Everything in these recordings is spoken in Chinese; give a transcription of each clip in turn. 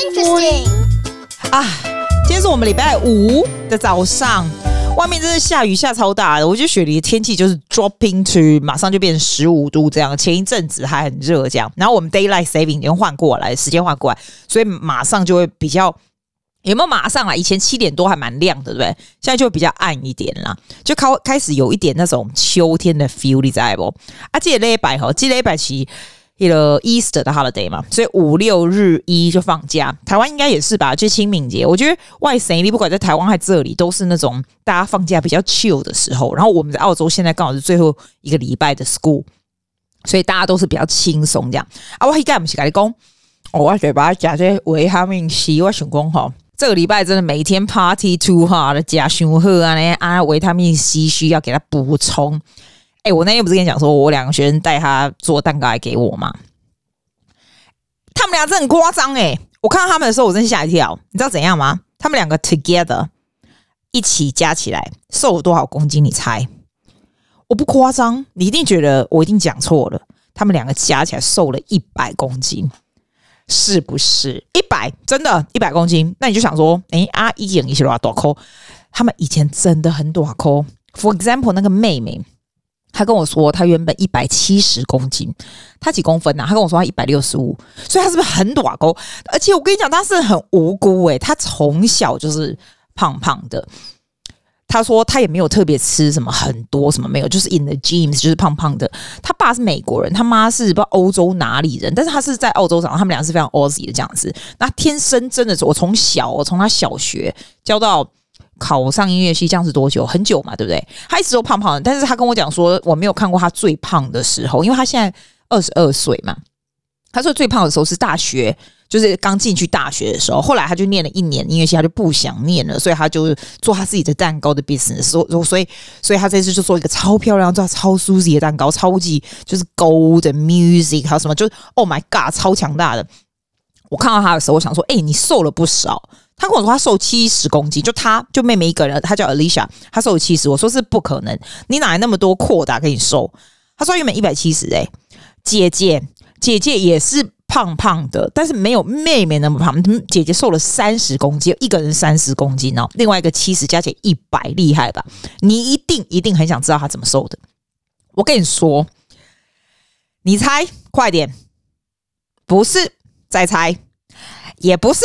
Interesting 啊！今天是我们礼拜五的早上，外面真的下雨下超大的。我觉得雪梨的天气就是 dropping to 马上就变成十五度这样。前一阵子还很热这样，然后我们 daylight saving 已经换过来，时间换过来，所以马上就会比较有没有马上啊？以前七点多还蛮亮的，对不对？现在就会比较暗一点啦，就开开始有一点那种秋天的 feel，你知道不？啊，这礼拜哈，这礼拜其一个 Easter 的 holiday 嘛，所以五六日一就放假。台湾应该也是吧？就清明节，我觉得外省你不管在台湾还是这里，都是那种大家放假比较 chill 的时候。然后我们在澳洲现在刚好是最后一个礼拜的 school，所以大家都是比较轻松这样。啊，我一干不是跟你讲，我嘴巴加些维他命 C，我想讲哈，这个礼拜真的每天 party too hard 加凶喝啊，那啊维他命 C 需要给他补充。哎、我那天不是跟你讲说，我两个学生带他做蛋糕来给我吗？他们俩真很夸张哎！我看到他们的时候，我真吓一跳。你知道怎样吗？他们两个 together 一起加起来瘦了多少公斤？你猜？我不夸张，你一定觉得我一定讲错了。他们两个加起来瘦了一百公斤，是不是？一百，真的，一百公斤。那你就想说，哎、欸，阿姨演一些多少扣？他们以前真的很多扣。For example，那个妹妹。他跟我说，他原本一百七十公斤，他几公分呐、啊？他跟我说他一百六十五，所以他是不是很短高？而且我跟你讲，他是很无辜诶、他从小就是胖胖的。他说他也没有特别吃什么很多什么没有，就是 in the gyms 就是胖胖的。他爸是美国人，他妈是不知道欧洲哪里人，但是他是在澳洲长，他们俩是非常 Aussie 的这样子。那天生真的是我从小，我从他小学教到。考上音乐系这样是多久？很久嘛，对不对？他一直都胖胖的，但是他跟我讲说，我没有看过他最胖的时候，因为他现在二十二岁嘛。他说最胖的时候是大学，就是刚进去大学的时候。后来他就念了一年音乐系，他就不想念了，所以他就做他自己的蛋糕的 business。所所以，所以他这次就做一个超漂亮、做超 Suzy 的蛋糕，超级就是 gold music 还有什么，就是 Oh my God，超强大的。我看到他的时候，我想说，哎、你瘦了不少。他跟我说他瘦七十公斤，就他就妹妹一个人，他叫 Alicia，他瘦了七十。我说是不可能，你哪来那么多扩大给你瘦？他说原本一百七十，哎，姐姐姐姐也是胖胖的，但是没有妹妹那么胖。姐姐瘦了三十公斤，一个人三十公斤哦，另外一个七十，加起来一百，厉害吧？你一定一定很想知道他怎么瘦的。我跟你说，你猜快点，不是。再猜，也不是。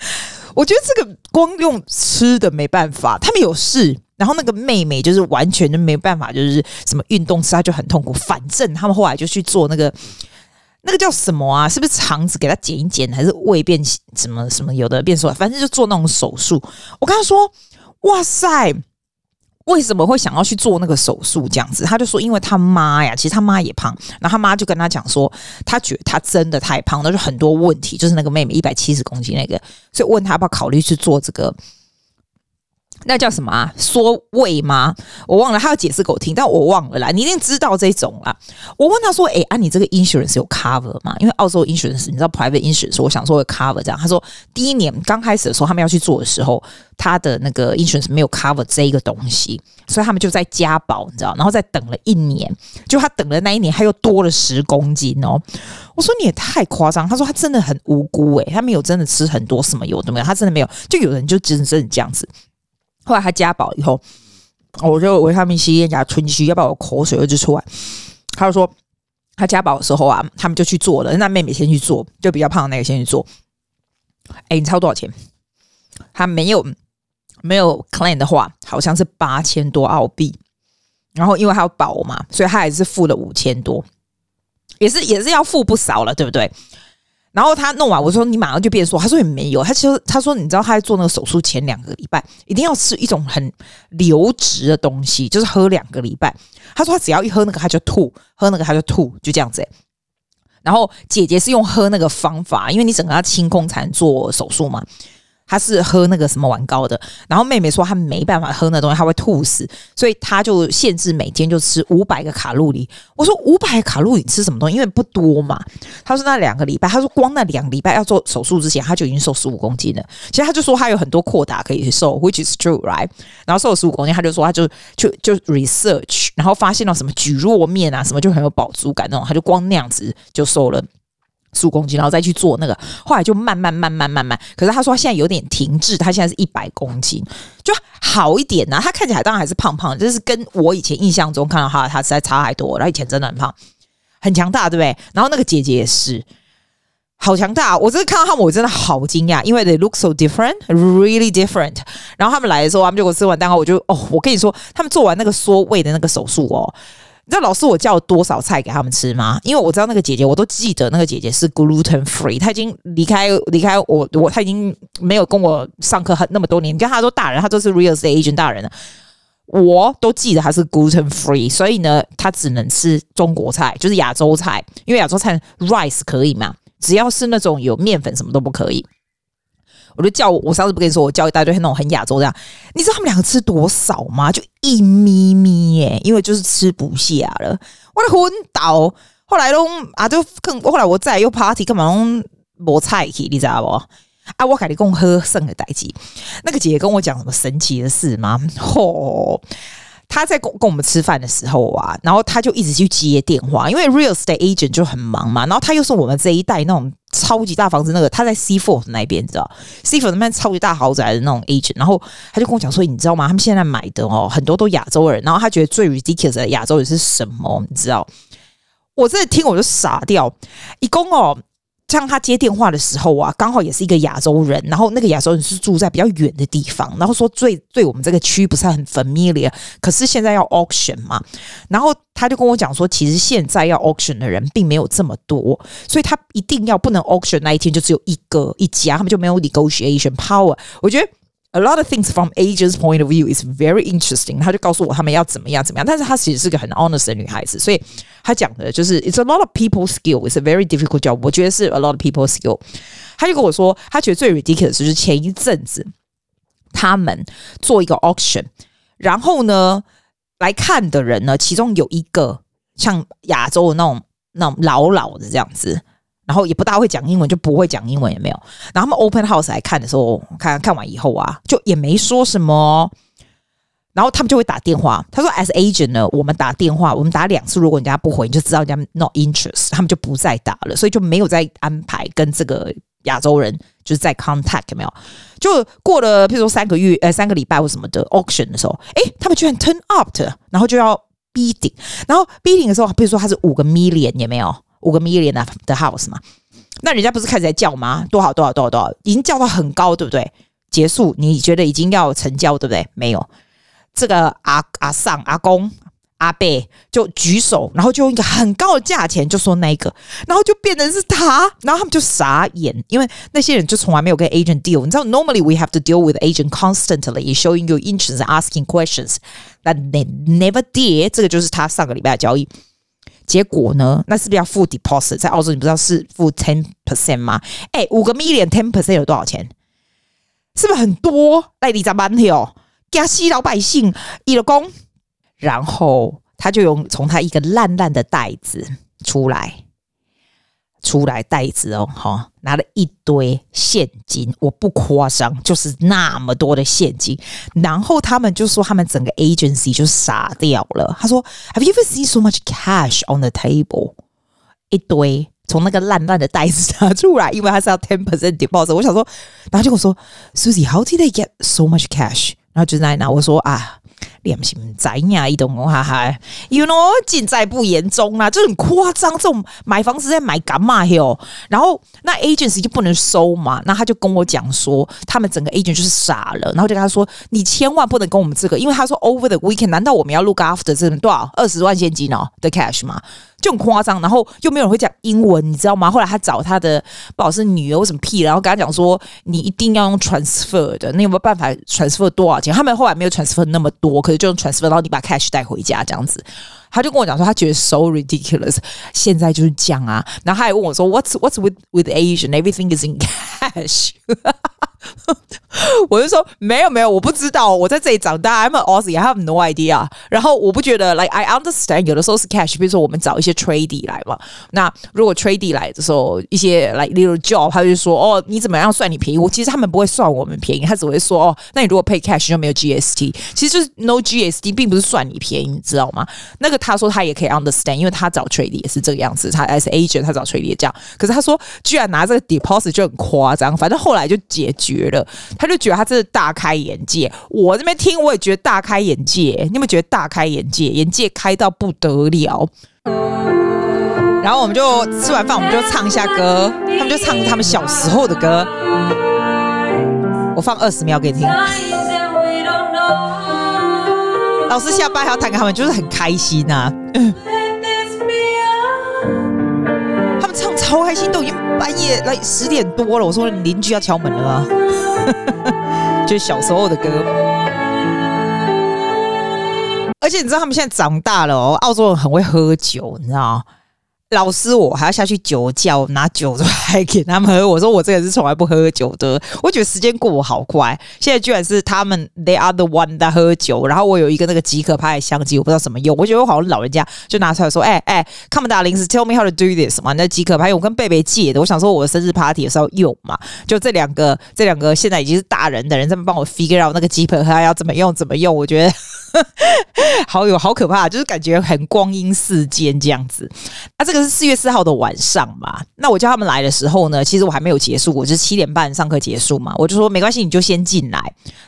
我觉得这个光用吃的没办法，他们有事，然后那个妹妹就是完全就没办法，就是什么运动吃，她就很痛苦。反正他们后来就去做那个，那个叫什么啊？是不是肠子给她剪一剪，还是胃变什么什么？有的变瘦，反正就做那种手术。我跟她说：“哇塞！”为什么会想要去做那个手术？这样子，他就说，因为他妈呀，其实他妈也胖，然后他妈就跟他讲说，他觉得他真的太胖，那就很多问题，就是那个妹妹一百七十公斤那个，所以问他要不要考虑去做这个。那叫什么啊？缩胃吗？我忘了，他要解释给我听，但我忘了啦。你一定知道这种啊。我问他说：“诶、啊，你这个 insurance 有 cover 吗？因为澳洲 insurance 你知道 private insurance，我想说会 cover 这样。”他说：“第一年刚开始的时候，他们要去做的时候，他的那个 insurance 没有 cover 这一个东西，所以他们就在加保，你知道？然后再等了一年，就他等了那一年，他又多了十公斤哦。我说你也太夸张。他说他真的很无辜诶、他没有真的吃很多什么有的没有，他真的没有。就有人就真正这样子。”后来他加保以后，我就维他命 C 加春熙，要不然我口水就出来。他就说他加保的时候啊，他们就去做了。那妹妹先去做，就比较胖的那个先去做。哎，你猜多少钱？他没有没有 claim 的话，好像是八千多澳币。然后因为他有保嘛，所以他还是付了五千多，也是也是要付不少了，对不对？然后他弄完，我说你马上就变瘦，他说也没有，他其实他说你知道他在做那个手术前两个礼拜一定要吃一种很流质的东西，就是喝两个礼拜。他说他只要一喝那个他就吐，喝那个他就吐，就这样子。然后姐姐是用喝那个方法，因为你整个要清空才能做手术嘛。他是喝那个什么丸膏的，然后妹妹说她没办法喝那东西，她会吐死，所以她就限制每天就吃五百个卡路里。我说五百卡路里吃什么东西？因为不多嘛。他说那两个礼拜，他说光那两个礼拜要做手术之前，他就已经瘦十五公斤了。其实他就说他有很多扩大可以瘦，which is true, right？然后瘦十五公斤，他就说他就就就 research，然后发现了什么蒟蒻面啊，什么就很有饱足感那种，他就光那样子就瘦了十五公斤，然后再去做那个，后来就慢慢慢慢慢慢。可是他说他现在有点停滞，他现在是一百公斤，就好一点呐、啊。他看起来当然还是胖胖，就是跟我以前印象中看到他，他实在差太多。然后以前真的很胖，很强大，对不对？然后那个姐姐也是，好强大。我真的看到他们，我真的好惊讶，因为 they look so different, really different。然后他们来的时候，他们就给我吃完蛋糕，我就哦，我跟你说，他们做完那个缩胃的那个手术哦。你知道老师我叫多少菜给他们吃吗？因为我知道那个姐姐，我都记得那个姐姐是 gluten free，她已经离开离开我我她已经没有跟我上课很那么多年。你看她都大人，她都是 real estate agent 大人了，我都记得她是 gluten free，所以呢，她只能吃中国菜，就是亚洲菜，因为亚洲菜 rice 可以嘛，只要是那种有面粉什么都不可以。我就叫我，我上次不跟你说，我叫一大堆那种很亚洲这样，你知道他们两个吃多少吗？就一咪咪耶，因为就是吃不下了，我的昏倒。后来都啊，就更后来我再又 party 干嘛弄没菜去，你知道不？啊，我跟你讲喝剩的代志，那个姐姐跟我讲什么神奇的事吗？吼、哦！他在跟跟我们吃饭的时候啊，然后他就一直去接电话，因为 real estate agent 就很忙嘛。然后他又是我们这一代那种超级大房子那个，他在 c for 那边，你知道 c for 那边超级大豪宅的那种 agent。然后他就跟我讲说，你知道吗？他们现在买的哦，很多都亚洲人。然后他觉得最 ridiculous 的亚洲人是什么？你知道？我这听我就傻掉，一共哦。像他接电话的时候啊，刚好也是一个亚洲人，然后那个亚洲人是住在比较远的地方，然后说最对我们这个区不是很 familiar，可是现在要 auction 嘛，然后他就跟我讲说，其实现在要 auction 的人并没有这么多，所以他一定要不能 auction 那一天就只有一个一家，他们就没有 negotiation power。我觉得。A lot of things from agent's point of view is very interesting。他就告诉我他们要怎么样怎么样，但是她其实是个很 honest 的女孩子，所以她讲的就是 it's a lot of people skill, it's a very difficult job。我觉得是 a lot of people skill。他就跟我说，他觉得最 ridiculous 就是前一阵子他们做一个 auction，然后呢来看的人呢，其中有一个像亚洲的那种那种老老的这样子。然后也不大会讲英文，就不会讲英文也没有。然后他们 open house 来看的时候，看看完以后啊，就也没说什么。然后他们就会打电话，他说 as agent 呢，我们打电话，我们打两次，如果人家不回，你就知道人家 not interest，他们就不再打了，所以就没有再安排跟这个亚洲人就是在 contact 有没有？就过了，譬如说三个月，呃，三个礼拜或什么的 auction 的时候，诶，他们居然 turn up，然后就要 bidding，然后 bidding 的时候，比如说他是五个 million 有没有？五个 million 的 house 嘛，那人家不是开始在叫吗？多少多少多少多少，已经叫到很高，对不对？结束，你觉得已经要成交，对不对？没有，这个阿阿桑阿公阿伯就举手，然后就用一个很高的价钱就说那个，然后就变成是他，然后他们就傻眼，因为那些人就从来没有跟 agent deal。你知道，normally we have to deal with agent constantly showing your interest, asking questions that they never did。这个就是他上个礼拜的交易。结果呢？那是不是要付 deposit？在澳洲，你不知道是付 ten percent 吗？哎，五个 million ten percent 有多少钱？是不是很多？来你咋办哦？加西老百姓一了工，然后他就用从他一个烂烂的袋子出来。出来袋子哦，哈，拿了一堆现金，我不夸张，就是那么多的现金。然后他们就说，他们整个 agency 就傻掉了。他说，Have you ever seen so much cash on the table？一堆从那个烂烂的袋子拿出来，因为他是要 ten percent deposit。我想说，然后就跟我说，Susie，how did they get so much cash？然后就在那，我说啊。良心在呀，一栋哈哈，you know，尽在不言中啊，就很夸张。这种买房子在买干嘛哟？然后那 agency 就不能收嘛？那他就跟我讲说，他们整个 agent 就是傻了。然后就跟他说，你千万不能跟我们这个，因为他说 over the weekend，难道我们要 look after 这多少二十万现金哦的 cash 吗？就很夸张，然后又没有人会讲英文，你知道吗？后来他找他的不好是女儿或什么屁，然后跟他讲说，你一定要用 transfer 的，你有没有办法 transfer 多少钱？他们后来没有 transfer 那么多，就用 transfer，然后你把 cash 带回家这样子。他就跟我讲说，他觉得 so ridiculous，现在就是这样啊。然后他还问我说，What's What's with with Asian? Everything is in cash。我就说没有没有，我不知道，我在这里长大，I'm an Aussie，I have no idea。然后我不觉得，like I understand，有的时候是 cash，比如说我们找一些 tradie 来嘛。那如果 tradie 来的时候，一些 like little job，他就说哦，你怎么样算你便宜？我其实他们不会算我们便宜，他只会说哦，那你如果 pay cash 就没有 GST，其实就是 no GST，并不是算你便宜，你知道吗？那个他说他也可以 understand，因为他找 tradie 也是这个样子，他 as agent 他找 tradie 也这样。可是他说居然拿这个 deposit 就很夸张，反正后来就解决了。他就觉得他真的大开眼界，我这边听我也觉得大开眼界。你有没有觉得大开眼界？眼界开到不得了。然后我们就吃完饭，我们就唱一下歌，他们就唱他们小时候的歌。我放二十秒给你听。老师下班还要弹给他们，就是很开心呐、超开心，都已经半夜来十点多了。我说邻居要敲门了吗？就小时候的歌，而且你知道他们现在长大了哦，澳洲人很会喝酒，你知道。老师，我还要下去酒窖拿酒出来给他们喝。我说我这个是从来不喝酒的。我觉得时间过得好快，现在居然是他们 they are the one 在喝酒。然后我有一个那个即可拍的相机，我不知道怎么用。我觉得我好像老人家就拿出来说：“哎、欸、哎，come on darling, tell me how to do this 嘛。”那即可拍我跟贝贝借的。我想说我的生日 party 的时候用嘛。就这两个，这两个现在已经是大人的人在帮我 figure out 那个即可拍要怎么用，怎么用。我觉得 好有好可怕，就是感觉很光阴似箭这样子。那，这个。是四月四号的晚上嘛？那我叫他们来的时候呢，其实我还没有结束，我就是七点半上课结束嘛。我就说没关系，你就先进来。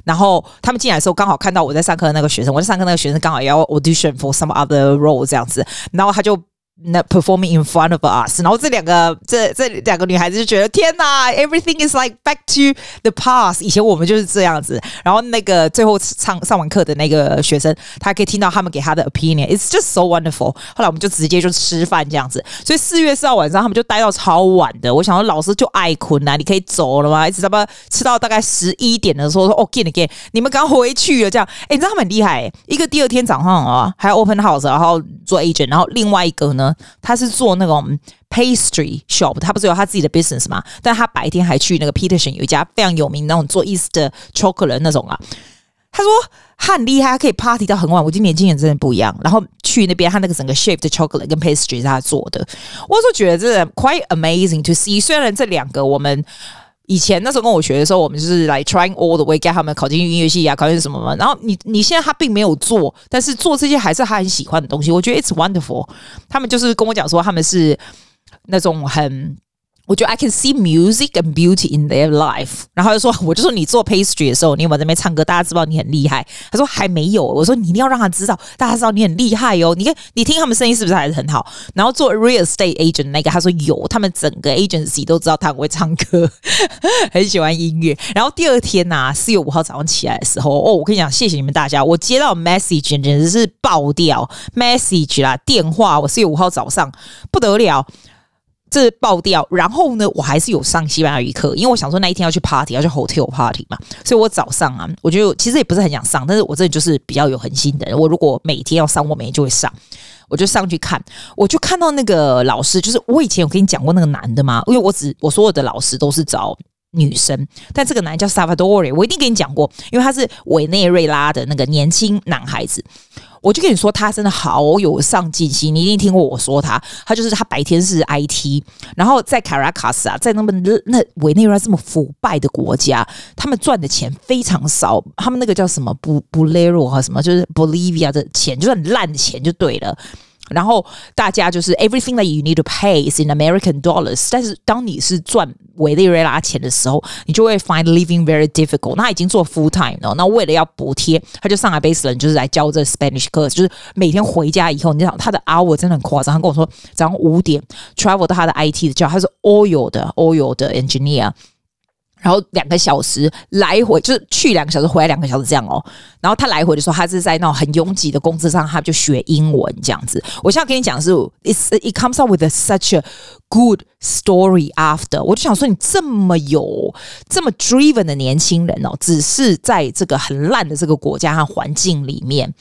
然后他们进来的时候，刚好看到我在上课的那个学生，我在上课那个学生刚好也要 audition for some other role 这样子，然后他就。那 performing in front of us，然后这两个这这两个女孩子就觉得天哪，everything is like back to the past。以前我们就是这样子。然后那个最后上上完课的那个学生，他可以听到他们给他的 opinion，it's just so wonderful。后来我们就直接就吃饭这样子。所以四月四号晚上他们就待到超晚的。我想说老师就爱困难，你可以走了吗？一直他妈吃到大概十一点的时候说哦，get get，你们刚回去了这样。哎，你知道他们很厉害，一个第二天早上啊还要 open house，然后做 agent，然后另外一个呢。他是做那种 pastry shop，他不是有他自己的 business 嘛？但他白天还去那个 Peterson 有一家非常有名那种做 East 的 chocolate 那种啊。他说他很厉害，他可以 party 到很晚。我觉得年轻人真的不一样。然后去那边，他那个整个 shape 的 chocolate 跟 pastry 是他做的，我就觉得这 quite amazing to see。虽然这两个我们。以前那时候跟我学的时候，我们就是来 trying all the way get 他们考进音乐系啊，考进什么嘛。然后你你现在他并没有做，但是做这些还是他很喜欢的东西。我觉得 it's wonderful。他们就是跟我讲说，他们是那种很。我觉得 I can see music and beauty in their life。然后他就说，我就说你做 pastry 的时候，你有没有在那边唱歌？大家知道你很厉害。他说还没有。我说你一定要让他知道，大家知道你很厉害哦。你看，你听他们声音是不是还是很好？然后做 real estate agent 那个，他说有，他们整个 agency 都知道他很会唱歌，很喜欢音乐。然后第二天呐、四月五号早上起来的时候，哦，我跟你讲，谢谢你们大家，我接到 message 简直是爆掉 message 啦，电话，我四月五号早上不得了。这爆掉，然后呢，我还是有上西班牙语课，因为我想说那一天要去 party，要去 hotel party 嘛，所以我早上啊，我就其实也不是很想上，但是我这里就是比较有恒心的人，我如果每天要上，我每天就会上，我就上去看，我就看到那个老师，就是我以前有跟你讲过那个男的嘛，因为我只我所有的老师都是找女生，但这个男叫 Savador，我一定跟你讲过，因为他是委内瑞拉的那个年轻男孩子。我就跟你说，他真的好有上进心。你一定听过我说他，他就是他白天是 IT，然后在卡拉卡斯啊，在那么那委内瑞拉这么腐败的国家，他们赚的钱非常少。他们那个叫什么布布雷罗和什么，就是 Bolivia 的钱，就是很烂的钱就对了。然后大家就是 everything that you need to pay is in American dollars。但是当你是赚委内瑞拉钱的时候，你就会 find living very difficult。那他已经做 full time 了，那为了要补贴，他就上来 Basel 就是来教这 Spanish 课，就是每天回家以后，你知道他的 hour 真的很夸张。他跟我说早上五点 travel 到他的 IT 的教，他是 oil 的 oil 的 engineer。然后两个小时来回，就是去两个小时，回来两个小时这样哦。然后他来回的时候，他是在那种很拥挤的公车上，他就学英文这样子。我现在跟你讲是，it's it comes up with such a good story after。我就想说，你这么有这么 driven 的年轻人哦，只是在这个很烂的这个国家和环境里面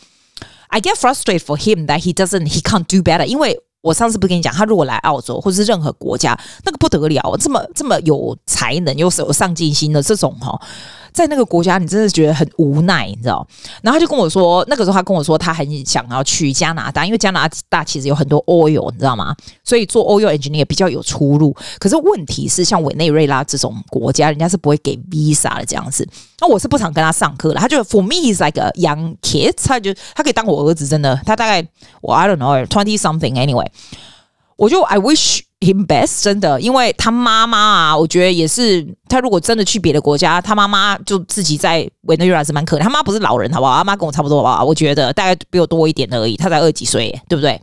，I get frustrated for him that he doesn't he can't do better，因为。我上次不跟你讲，他如果来澳洲或者是任何国家，那个不得了，这么这么有才能又是有上进心的这种哈。在那个国家，你真的觉得很无奈，你知道？然后他就跟我说，那个时候他跟我说，他很想要去加拿大，因为加拿大其实有很多 oil，你知道吗？所以做 oil engineer 比较有出路。可是问题是，像委内瑞拉这种国家，人家是不会给 visa 的这样子。那我是不常跟他上课的，他就 for me is like a young kid，他就他可以当我儿子，真的。他大概我 I don't know twenty something anyway，我就 I wish。Him best 真的，因为他妈妈啊，我觉得也是，他如果真的去别的国家，他妈妈就自己在委内瑞拉是蛮可怜。他妈不是老人，好不好？他妈跟我差不多，吧？我觉得大概比我多一点而已，他才二几岁，对不对？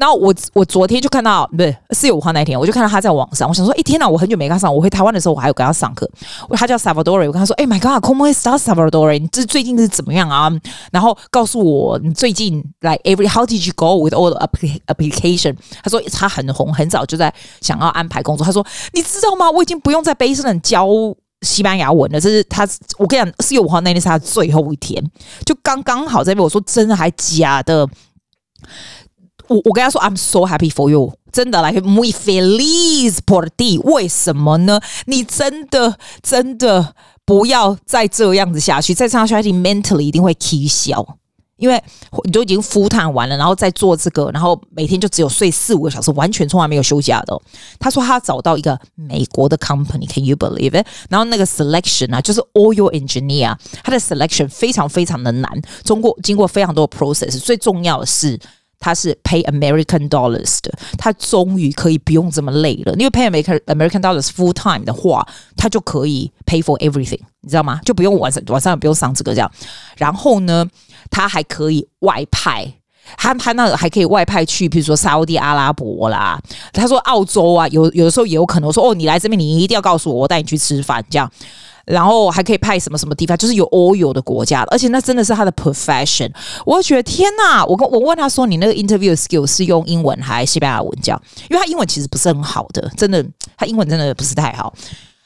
然后我我昨天就看到，不是四月五号那一天，我就看到他在网上。我想说，哎天哪，我很久没跟他上。我回台湾的时候，我还有跟他上课。他叫 Salvadori，我跟他说，哎 My God，Como estás Salvador？你这最近是怎么样啊？然后告诉我你最近来、like、Every，How did you go with all the application？他说他很红，很早就在想要安排工作。他说你知道吗？我已经不用在贝斯人教西班牙文了。这是他，我跟你讲，四月五号那天是他最后一天，就刚刚好在被我说真的还假的。我我跟他说，I'm so happy for you，真的，like muy feliz por ti。为什么呢？你真的真的不要再这样子下去，再这样下去，mentally 一定会起笑。因为你都已经 full time 完了，然后再做这个，然后每天就只有睡四五个小时，完全从来没有休假的。他说他找到一个美国的 company，Can you believe it？然后那个 selection 啊，就是 all your engineer，他的 selection 非常非常的难，通过经过非常多的 process，最重要的是。他是 pay American dollars 的，他终于可以不用这么累了。因为 pay American American dollars full time 的话，他就可以 pay for everything，你知道吗？就不用晚上晚上也不用上这个这样。然后呢，他还可以外派，他他那还可以外派去，比如说沙乌地阿拉伯啦。他说澳洲啊，有有的时候也有可能说，哦，你来这边，你一定要告诉我，我带你去吃饭这样。然后还可以派什么什么地方，就是有 oil 的国家，而且那真的是他的 profession。我觉得天哪！我跟我问他说：“你那个 interview skill 是用英文还是西班牙文教？”因为他英文其实不是很好的，真的，他英文真的不是太好。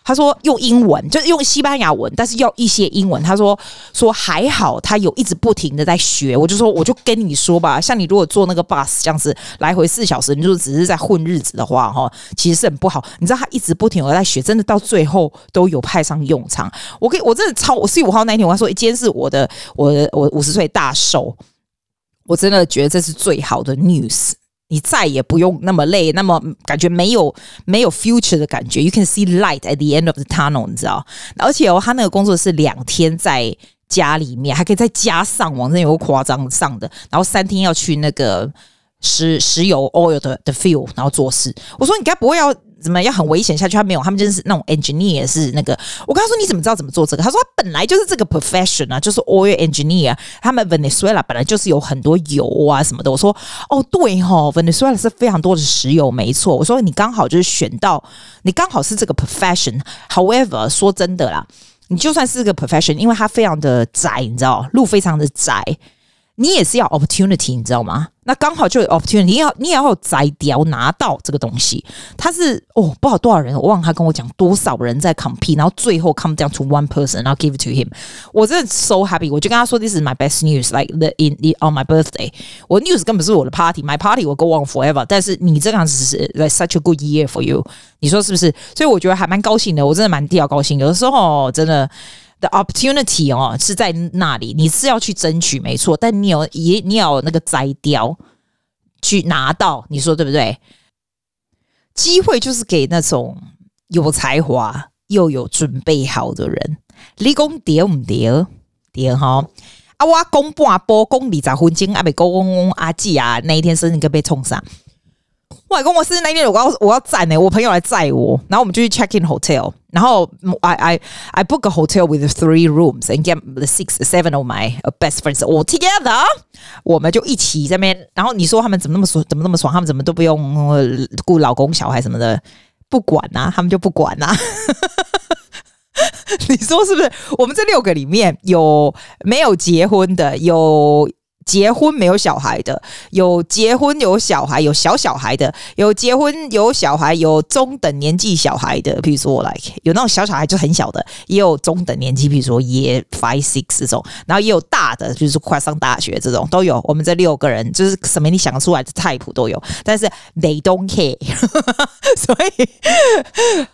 他说用英文，就是用西班牙文，但是要一些英文。他说说还好，他有一直不停的在学。我就说我就跟你说吧，像你如果坐那个 bus 这样子来回四小时，你就只是在混日子的话，哈，其实是很不好。你知道他一直不停的在学，真的到最后都有派上用场。我可以，我真的超，我四月五号那一天，我还说，今天是我的，我的，我五十岁大寿，我真的觉得这是最好的 news。你再也不用那么累，那么感觉没有没有 future 的感觉。You can see light at the end of the tunnel，你知道？而且哦，他那个工作是两天在家里面，还可以在家上网，真有个夸张上的。然后三天要去那个石石油 oil 的的 field，然后做事。我说你该不会要？怎么要很危险下去？他没有，他们就是那种 engineer 是那个。我跟他说，你怎么知道怎么做这个？他说他本来就是这个 profession 啊，就是 oil engineer。他们 Venezuela 本来就是有很多油啊什么的。我说哦对哈，Venezuela 是非常多的石油，没错。我说你刚好就是选到，你刚好是这个 profession。However，说真的啦，你就算是个 profession，因为它非常的窄，你知道，路非常的窄。你也是要 opportunity，你知道吗？那刚好就有 opportunity，你要你也要有摘掉拿到这个东西。他是哦，不知道多少人，我忘了他跟我讲多少人在 compete，然后最后 come down to one person，然后 give it to him。我真的 so happy，我就跟他说，this is my best news，like the in the on my birthday。我 news 根本是我的 party，my party will go on forever。但是你这样子是 like such a good year for you，你说是不是？所以我觉得还蛮高兴的，我真的蛮替他高兴。有的时候真的。The opportunity 哦，是在那里，你是要去争取，没错，但你有也你有那个摘掉去拿到，你说对不对？机会就是给那种有才华又有准备好的人。你讲对唔对？对哈？啊，我讲半波讲二十分钟，阿未讲阿姐啊，那一天生日该被冲上。我跟我是那天我要我要载呢，我朋友来载我，然后我们就去 check in hotel，然后 I I I book a hotel with three rooms and get the six seven of my best friends all together，我们就一起在那边。然后你说他们怎么那么爽，怎么那么爽？他们怎么都不用顾老公小孩什么的，不管呐、他们就不管呐、啊。你说是不是？我们这六个里面有没有结婚的？有。结婚没有小孩的，有结婚有小孩有小小孩的，有结婚有小孩有中等年纪小孩的，比如说我 like 有那种小小孩就很小的，也有中等年纪，比如说也 five six 这种，然后也有大的，就是快上大学这种都有。我们这六个人就是什么你想出来的 type 都有，但是 they don't care，所以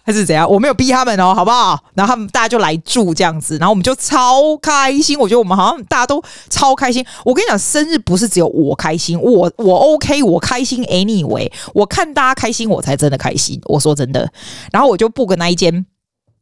还是怎样，我没有逼他们哦，好不好？然后他们大家就来住这样子，然后我们就超开心，我觉得我们好像大家都超开心。我跟你讲。生日不是只有我开心，我我 OK，我开心 anyway，我看大家开心，我才真的开心。我说真的，然后我就 book 那一间，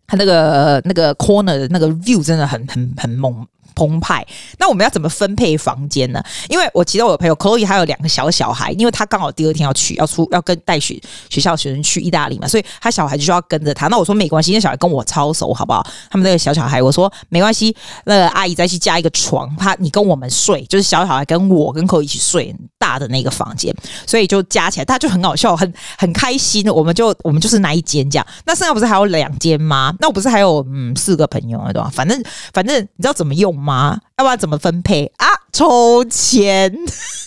他那个那个 corner 的那个 view 真的很很很猛。澎湃，那我们要怎么分配房间呢？因为我记得我的朋友 Chloe 还有两个小小孩，因为他刚好第二天要去，要出要跟带学学校学生去意大利嘛，所以他小孩就需要跟着他。那我说没关系，因为小孩跟我超熟，好不好？他们那个小小孩，我说没关系，那个阿姨再去加一个床，他你跟我们睡，就是小小孩跟我跟 Chloe 一起睡大的那个房间，所以就加起来，大家就很好笑，很很开心。我们就我们就是那一间这样，那剩下不是还有两间吗？那我不是还有嗯四个朋友对吧？反正反正你知道怎么用吗？要不然怎么分配啊？抽签，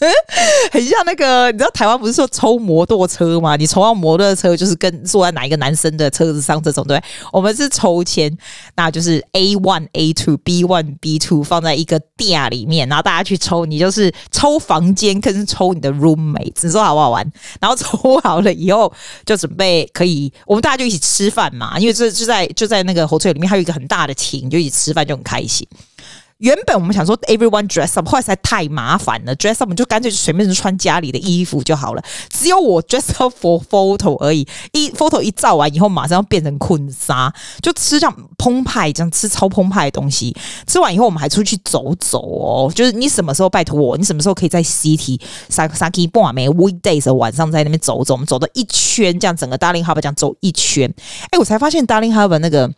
很像那个，你知道台湾不是说抽摩托车吗？你抽到摩托车就是跟坐在哪一个男生的车子上这种，对？我们是抽签，那就是 A one A two B one B two 放在一个店里面，然后大家去抽，你就是抽房间，跟抽你的 roommate，你说好不好玩？然后抽好了以后，就准备可以，我们大家就一起吃饭嘛，因为这就在就在那个 hotel 里面，还有一个很大的厅，就一起吃饭就很开心。原本我们想说 everyone dress up，后来实在太麻烦了。dress up 我们就干脆就随便就穿家里的衣服就好了。只有我 dress up for photo 而已，一 photo 一照完以后，马上要变成婚纱，就吃这样澎湃，这样吃超澎湃的东西。吃完以后，我们还出去走走哦。就是你什么时候拜托我，你什么时候可以在 city Saki 不完没 weekdays 晚上在那边走走，我们走到一圈，这样整个 Darling Harbour 这样走一圈。哎，我才发现 Darling Harbour 那个。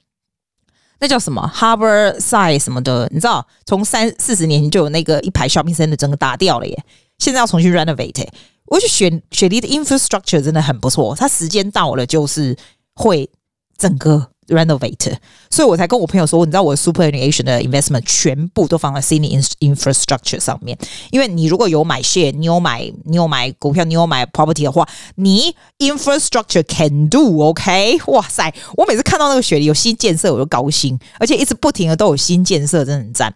那叫什么 Harbor Side 什么的，你知道，从三四十年前就有那个一排 shopping center 整个打掉了耶，现在要重新 renovate。我觉得雪雪梨的 infrastructure 真的很不错，它时间到了就是会整个。Renovate，所以我才跟我朋友说，你知道我 superannuation 的 investment 全部都放在 Sydney infrastructure 上面，因为你如果有买 share，你有买你有买股票，你有买 property 的话，你 infrastructure can do，OK？、哇塞，我每次看到那个雪梨有新建设，我就高兴，而且一直不停的都有新建设，真的很赞。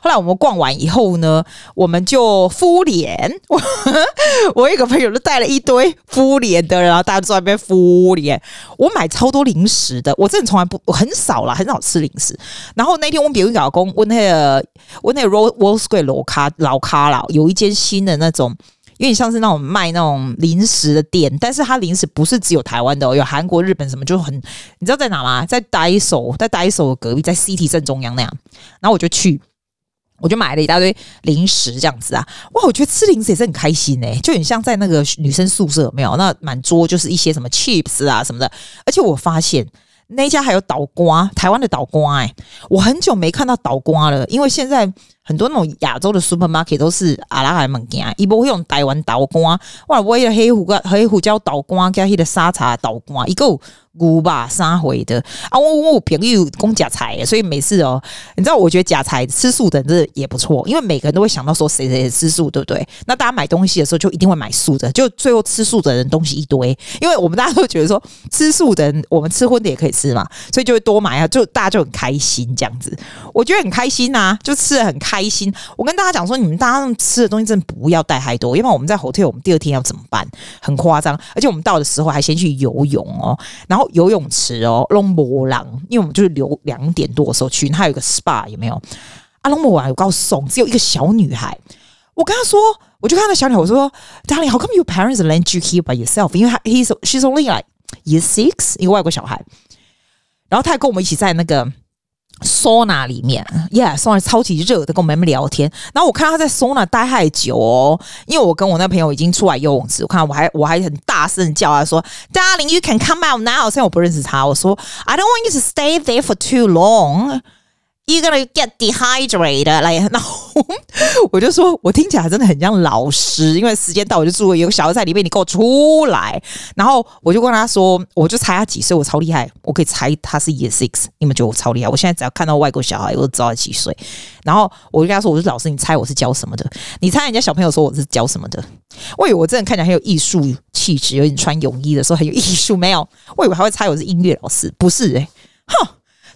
后来我们逛完以后呢，我们就敷脸。我 我一个朋友就带了一堆敷脸的，然后大家坐在那边敷脸。我买超多零食的，我真的从来不很少啦，很少吃零食。然后那天我比如老公，我那个我那个 Wall Square 老咖老咖啦，有一间新的那种，有点像是那种卖那种零食的店，但是它零食不是只有台湾的，有韩国、日本什么，就很你知道在哪吗？在 Daiso，在 Daiso 隔壁，在 City 正中央那样。然后我就去。我就买了一大堆零食，这样子啊，哇！我觉得吃零食也是很开心哎、就很像在那个女生宿舍，有没有？那满桌就是一些什么 chips 啊什么的，而且我发现那家还有倒瓜，台湾的倒瓜哎、我很久没看到倒瓜了，因为现在很多那种亚洲的 supermarket 都是阿拉海物件，伊不会用台湾倒瓜，哇！我的黑胡椒黑胡椒倒瓜加迄个沙茶倒瓜，一个。菇吧，三回的啊！我我朋友供假菜，所以每次哦，你知道，我觉得假菜吃素的人也不错，因为每个人都会想到说谁谁吃素，对不对？那大家买东西的时候就一定会买素的，就最后吃素的人东西一堆，因为我们大家都觉得说吃素的人，我们吃荤的也可以吃嘛，所以就会多买啊，就大家就很开心这样子，我觉得很开心呐、就吃得很开开心。我跟大家讲说，你们大家吃的东西真的不要带太多，因为我们在 hotel，我们第二天要怎么办？很夸张，而且我们到的时候还先去游泳哦，然后。游泳池哦，龙博朗，因为我们就是留两点多的时候去，它有一个 SPA 有没有？啊，龙博朗有告诉，只有一个小女孩。我跟她说，我就看到小女孩，我说，Darling，how come your parents let you here by yourself？因为他，he's she's only like year six，一个外国小孩。然后她还跟我们一起在那个。Sauna 里面，yeah，sauna 超级热的，跟我们聊天。然后我看他在 sauna 待太久哦，因为我跟我那朋友已经出来游泳池，我看我还我还很大声叫他说，Darling，you can come out now。虽然我不认识他，我说，I don't want you to stay there for too long。You gonna get dehydrated，来，然后我就说，我听起来真的很像老师，因为时间到，我就住了有个小孩在里面，你给我出来。然后我就跟他说，我就猜他几岁，我超厉害，我可以猜他是 year six，你们觉得我超厉害？我现在只要看到外国小孩，我就知道他几岁。然后我就跟他说，我是老师，你猜我是教什么的？你猜人家小朋友说我是教什么的？我以为我真的看起来很有艺术气质，有点穿泳衣的时候很有艺术，没有，我以为还会猜我是音乐老师，不是诶、哼，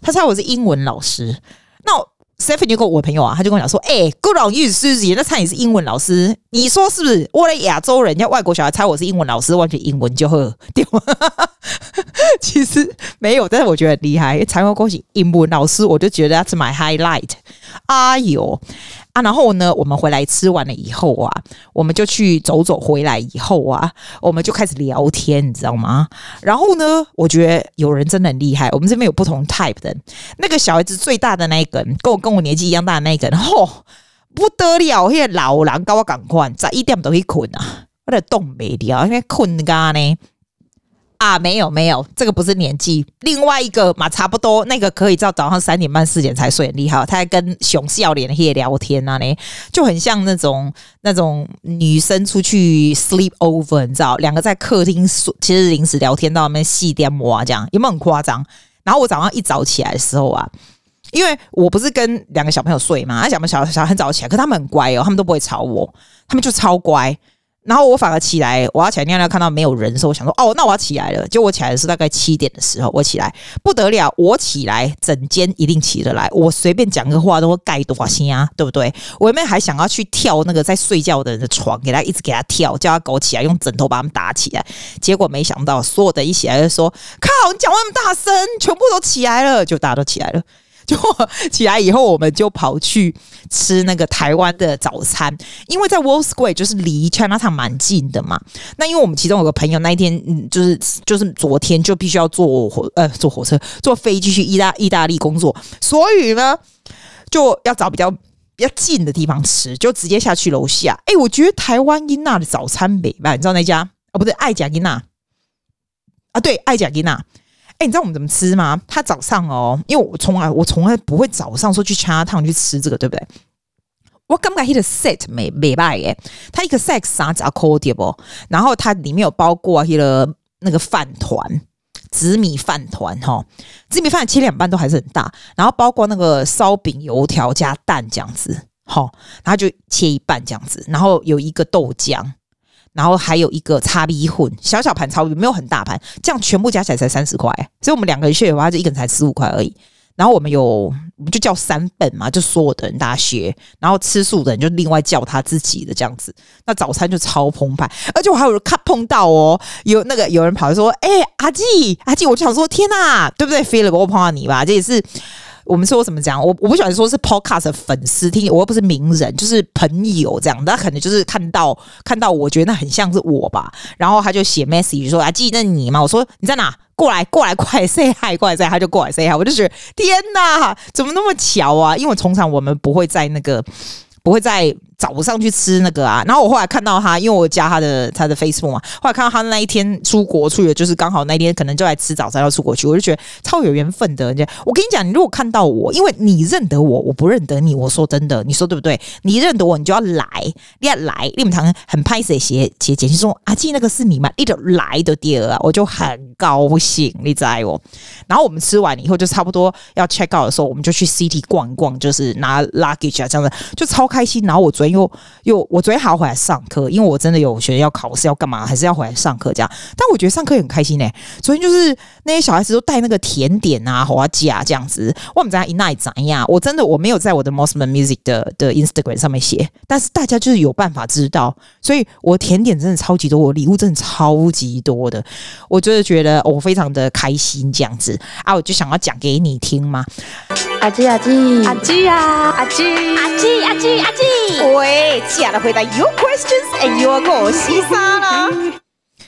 他猜我是英文老师。那 Stephanie 就跟我朋友啊，他就跟我讲说：“哎、，Good on you, Susie，？那猜你是英文老师，你说是不是？我的亚洲人家外国小孩猜我是英文老师，完全英文就会丢。其实没有，但是我觉得很厉害。台湾恭喜英文老师，我就觉得 That's my highlight。哎呦！”啊，然后呢，我们回来吃完了以后啊，我们就去走走。回来以后啊，我们就开始聊天，你知道吗？然后呢，我觉得有人真的很厉害。我们这边有不同 type 的，那个小孩子最大的那一个，跟我跟我年纪一样大的那一个，嚯、哦，不得了！那个老人跟我赶快，在一点都可以困啊，我的冻没掉，因为困干呢。啊，没有没有，这个不是年纪。另外一个嘛，差不多那个可以到早上三点半四点才睡，很厉害。他还跟熊笑脸也聊天啊，呢就很像那种那种女生出去 sleep over，你知道，两个在客厅其实临时聊天到那边细点哇，这样有没有很夸张？然后我早上一早起来的时候啊，因为我不是跟两个小朋友睡嘛，那小朋友小小很早起来，可他们很乖哦，他们都不会吵我，他们就超乖。然后我反而起来，我要起来尿尿，看到没有人的时候，我想说，哦，那我要起来了。就我起来的是大概七点的时候，我起来不得了，我起来整间一定起得来，我随便讲个话都会盖多少心啊，对不对？我原本还想要去跳那个在睡觉的人的床，给他一直给他跳，叫他狗起来，用枕头把他们打起来。结果没想到，所有的一起来就说，靠，你讲话那么大声，全部都起来了，就大家都起来了。就起来以后，我们就跑去吃那个台湾的早餐，因为在 World Square 就是离 Chinatown 蛮近的嘛。那因为我们其中有个朋友那一天，嗯，就是就是昨天就必须要坐火呃坐火车坐飞机去意大意大利工作，所以呢就要找比较比较近的地方吃，就直接下去楼下。哎、我觉得台湾茵娜的早餐美吧？你知道那家哦，不对，爱甲茵娜啊，对，爱甲茵娜。哎、你知道我们怎么吃吗？他早上哦，因为我从来我从来不会早上说去呷汤去吃这个，对不对？我刚刚 hit set 没没拜耶，他一个 set 啥子啊 callable，然后它里面有包括一个那个饭团，紫米饭团哈，紫米饭切两半都还是很大，然后包括那个烧饼、油条加蛋这样子，好，然后就切一半这样子，然后有一个豆浆。然后还有一个叉 B 混，小小盘叉米，没有很大盘，这样全部加起来才三十块，所以我们两个人 share 的话，就一个人才十五块而已。然后我们有，我们就叫三本嘛，就所有的人大家 share，然后吃素的人就另外叫他自己的这样子。那早餐就超澎湃，而且我还有看碰到哦，有那个有人跑来说，哎、阿季阿季，我就想说，天哪，对不对？Philip，我碰到你吧，这也是。我们说怎么讲？我我不喜欢说是 podcast 的粉丝听，我又不是名人，就是朋友这样。他可能就是看到看到，我觉得那很像是我吧。然后他就写 message 说：“啊，记得你嘛？”我说：“你在哪？过来，过来，快 say hi，过来 say hi。”他就过来 say hi。我就觉得天哪，怎么那么巧啊？因为通常我们不会在那个。不会在早上去吃那个啊，然后我后来看到他，因为我加他的他的 Facebook 嘛，后来看到他那一天出国去了，就是刚好那一天可能就来吃早餐要出国去，我就觉得超有缘分的。人家我跟你讲，你如果看到我，因为你认得我，我不认得你，我说真的，你说对不对？你认得我，你就要来，你要来，你们堂很拍谢写写简讯说阿季那个是你吗？一直来的第二啊，我就很高兴，你知道我。然后我们吃完以后，就差不多要 check out 的时候，我们就去 City 逛一逛，就是拿 luggage 啊这样子，就超开心。然后我昨又又我昨天还要回来上课，因为我真的有学要考试要干嘛，还是要回来上课这样。但我觉得上课很开心呢、欸。昨天就是那些小孩子都带那个甜点啊、花甲这样子。我们在一奈怎样？我真的我没有在我的 Mosman Music 的的 Instagram 上面写，但是大家就是有办法知道，所以我甜点真的超级多，我礼物真的超级多的。我就是觉得我非常的开心这样子。啊，我就想要讲给你听嘛，阿季阿季阿季呀，阿季阿季阿季阿季，喂，接下来回答 your questions and your 给我细沙了。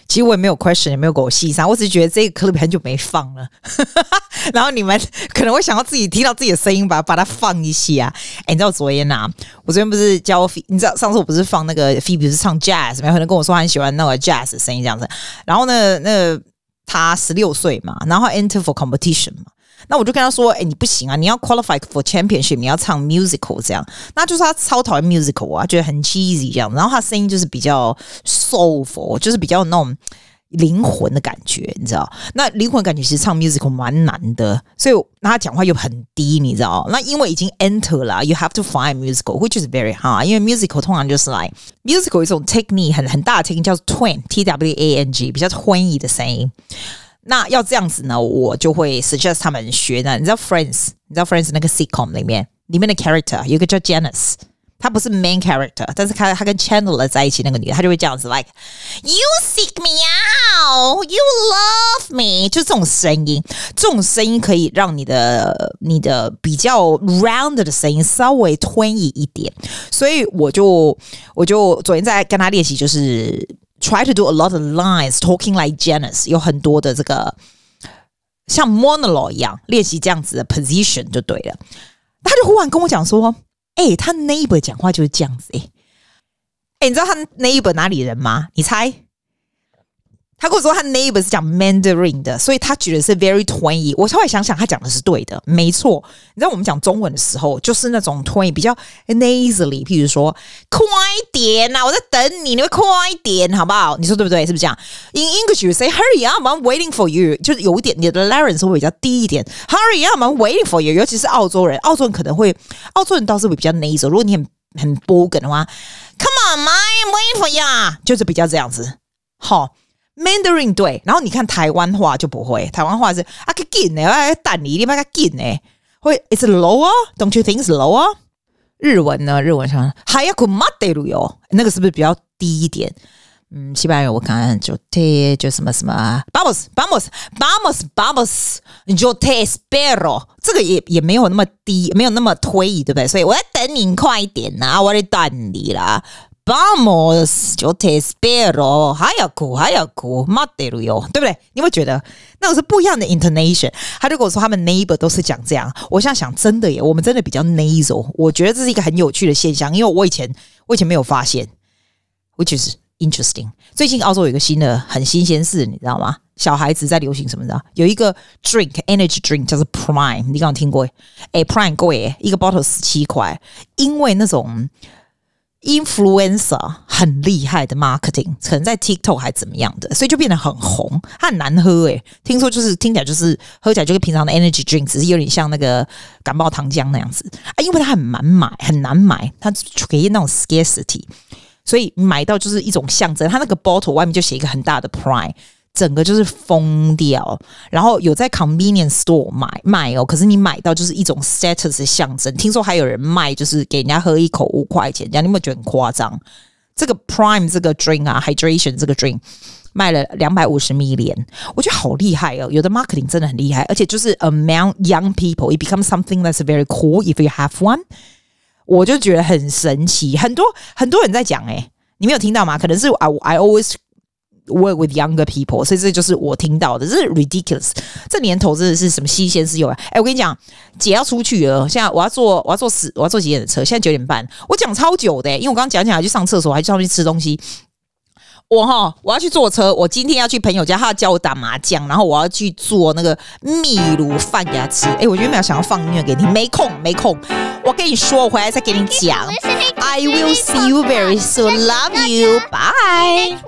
其实我也没有 question，也没有给我细沙，我只是觉得这个 clip 很久没放了，然后你们可能会想要自己听到自己的声音吧，把它放一下。哎，你知道昨天呐、啊，我昨天不是教，你知道上次我不是放那个 Phoebe 是唱 jazz，没有人跟我说他很喜欢那个 jazz 的声音这样子，然后呢，那个。他十六岁嘛，然后 enter for competition 嘛，那我就跟他说：“哎、你不行啊，你要 qualify for championship，你要唱 musical 这样。”那就是他超讨厌 musical 啊，觉得很 cheesy 这样。然后他声音就是比较 soulful，就是比较那种灵魂的感觉，你知道？那灵魂感觉其实唱 musical 蛮难的，所以那他讲话又很低，你知道？那因为已经 enter 了，you have to find musical，which is very hard。因为 musical 通常就是 like musical 一种 technique 很很大的 technique 叫 twang，t w a n g，比较 twangy 的声音。那要这样子呢，我就会 suggest 他们学的。你知道 Friends，你知道 Friends 那个 sitcom 里面里面的 character 有一个叫 Janice，她不是 main character，但是她她跟 Chandler 在一起那个女的，她就会这样子，like You seek me out, you love me，就这种声音，这种声音可以让你的你的比较 round 的声音稍微吞一一点，所以我就我就昨天在跟他练习，就是。Try to do a lot of lines, talking like Janice，有很多的这个像 monologue 一样练习这样子的 position 就对了。他就忽然跟我讲说：“哎、欸，他 neighbor 讲话就是这样子。”哎，哎，你知道他 neighbor 哪里人吗？你猜？他跟我说他 neighbor 是讲 Mandarin 的，所以他觉得是 very twangy。我稍微想想，他讲的是对的，没错。你知道我们讲中文的时候，就是那种 twangy 比较 nasally，譬如说快点呐、啊，我在等你，你会快点好不好？你说对不对？是不是这样？In English you say hurry up, I'm waiting for you，就是有一点你的 larynx 会比较低一点。Hurry up, I'm waiting for you，尤其是澳洲人，澳洲人可能会，澳洲人倒是会比较 nasal。如果你很很 bogan 的话，Come on, I'm waiting for you，就是比较这样子。好。Mandarin 对，然后你看台湾话就不会，台湾话是啊，给紧呢，啊，等你，你把它紧呢，会，It's lower，Don't you think it's lower？日文呢？日文上还要苦马德鲁哟，那个是不是比较低一点？嗯，西班牙语我看看就 te 就什么什么 Bamos Bamos Bamos Bamos，就 te espero，这个也也没有那么低，没有那么推移，对不对？所以我在等你快一点呐、啊，我在等你啦。Vamos, yo te espero，还要哭，还要哭，待ってるよ，对不对？你会觉得那个是不一样的 intonation。他就跟我说他们 neighbor 都是讲这样，我现在想真的耶，我们真的比较 nasal。我觉得这是一个很有趣的现象，因为我以前我以前没有发现，which is interesting。最近澳洲有一个新的很新鲜事，你知道吗？小孩子在流行什么？知道？有一个 drink energy drink 叫做 Prime，你刚刚听过？哎，Prime 贵，一个 bottle 十七块，因为那种。 Influencer 很厉害的 marketing，可能在 TikTok 还怎么样的，所以就变得很红。它很难喝诶，听说就是听起来就是喝起来就跟平常的 energy drink，只是有点像那个感冒糖浆那样子啊。因为它很难买，很难买，它给那种 scarcity，所以买到就是一种象征。它那个 bottle 外面就写一个很大的 Prime。整个就是疯掉，然后有在 convenience store 买卖哦，可是你买到就是一种 status 的象征。听说还有人卖，就是给人家喝一口五块钱，这样你有没有觉得很夸张？这个 Prime 这个 drink 啊，hydration 这个 drink 卖了两百五十 million，我觉得好厉害哦。有的 marketing 真的很厉害，而且就是 among young people，it becomes something that's very cool if you have one。我就觉得很神奇，很多很多人在讲，诶，你没有听到吗？可能是 I I always。Work with younger people，所以这就是我听到的，这是 ridiculous。这年头真的是什么新鲜事有啊？哎，我跟你讲，姐要出去了，现在我要坐，我要坐十，我要坐几点的车？现在九点半。我讲超久的，因为我刚刚讲讲，还去上厕所，还去上去吃东西。我哈，我要去坐车。我今天要去朋友家，他要教我打麻将，然后我要去做那个秘鲁饭给他吃。哎，我原本想要放音乐给你，没空，没空。我跟你说，我回来再给你讲。I will see you very soon. Love you. Bye.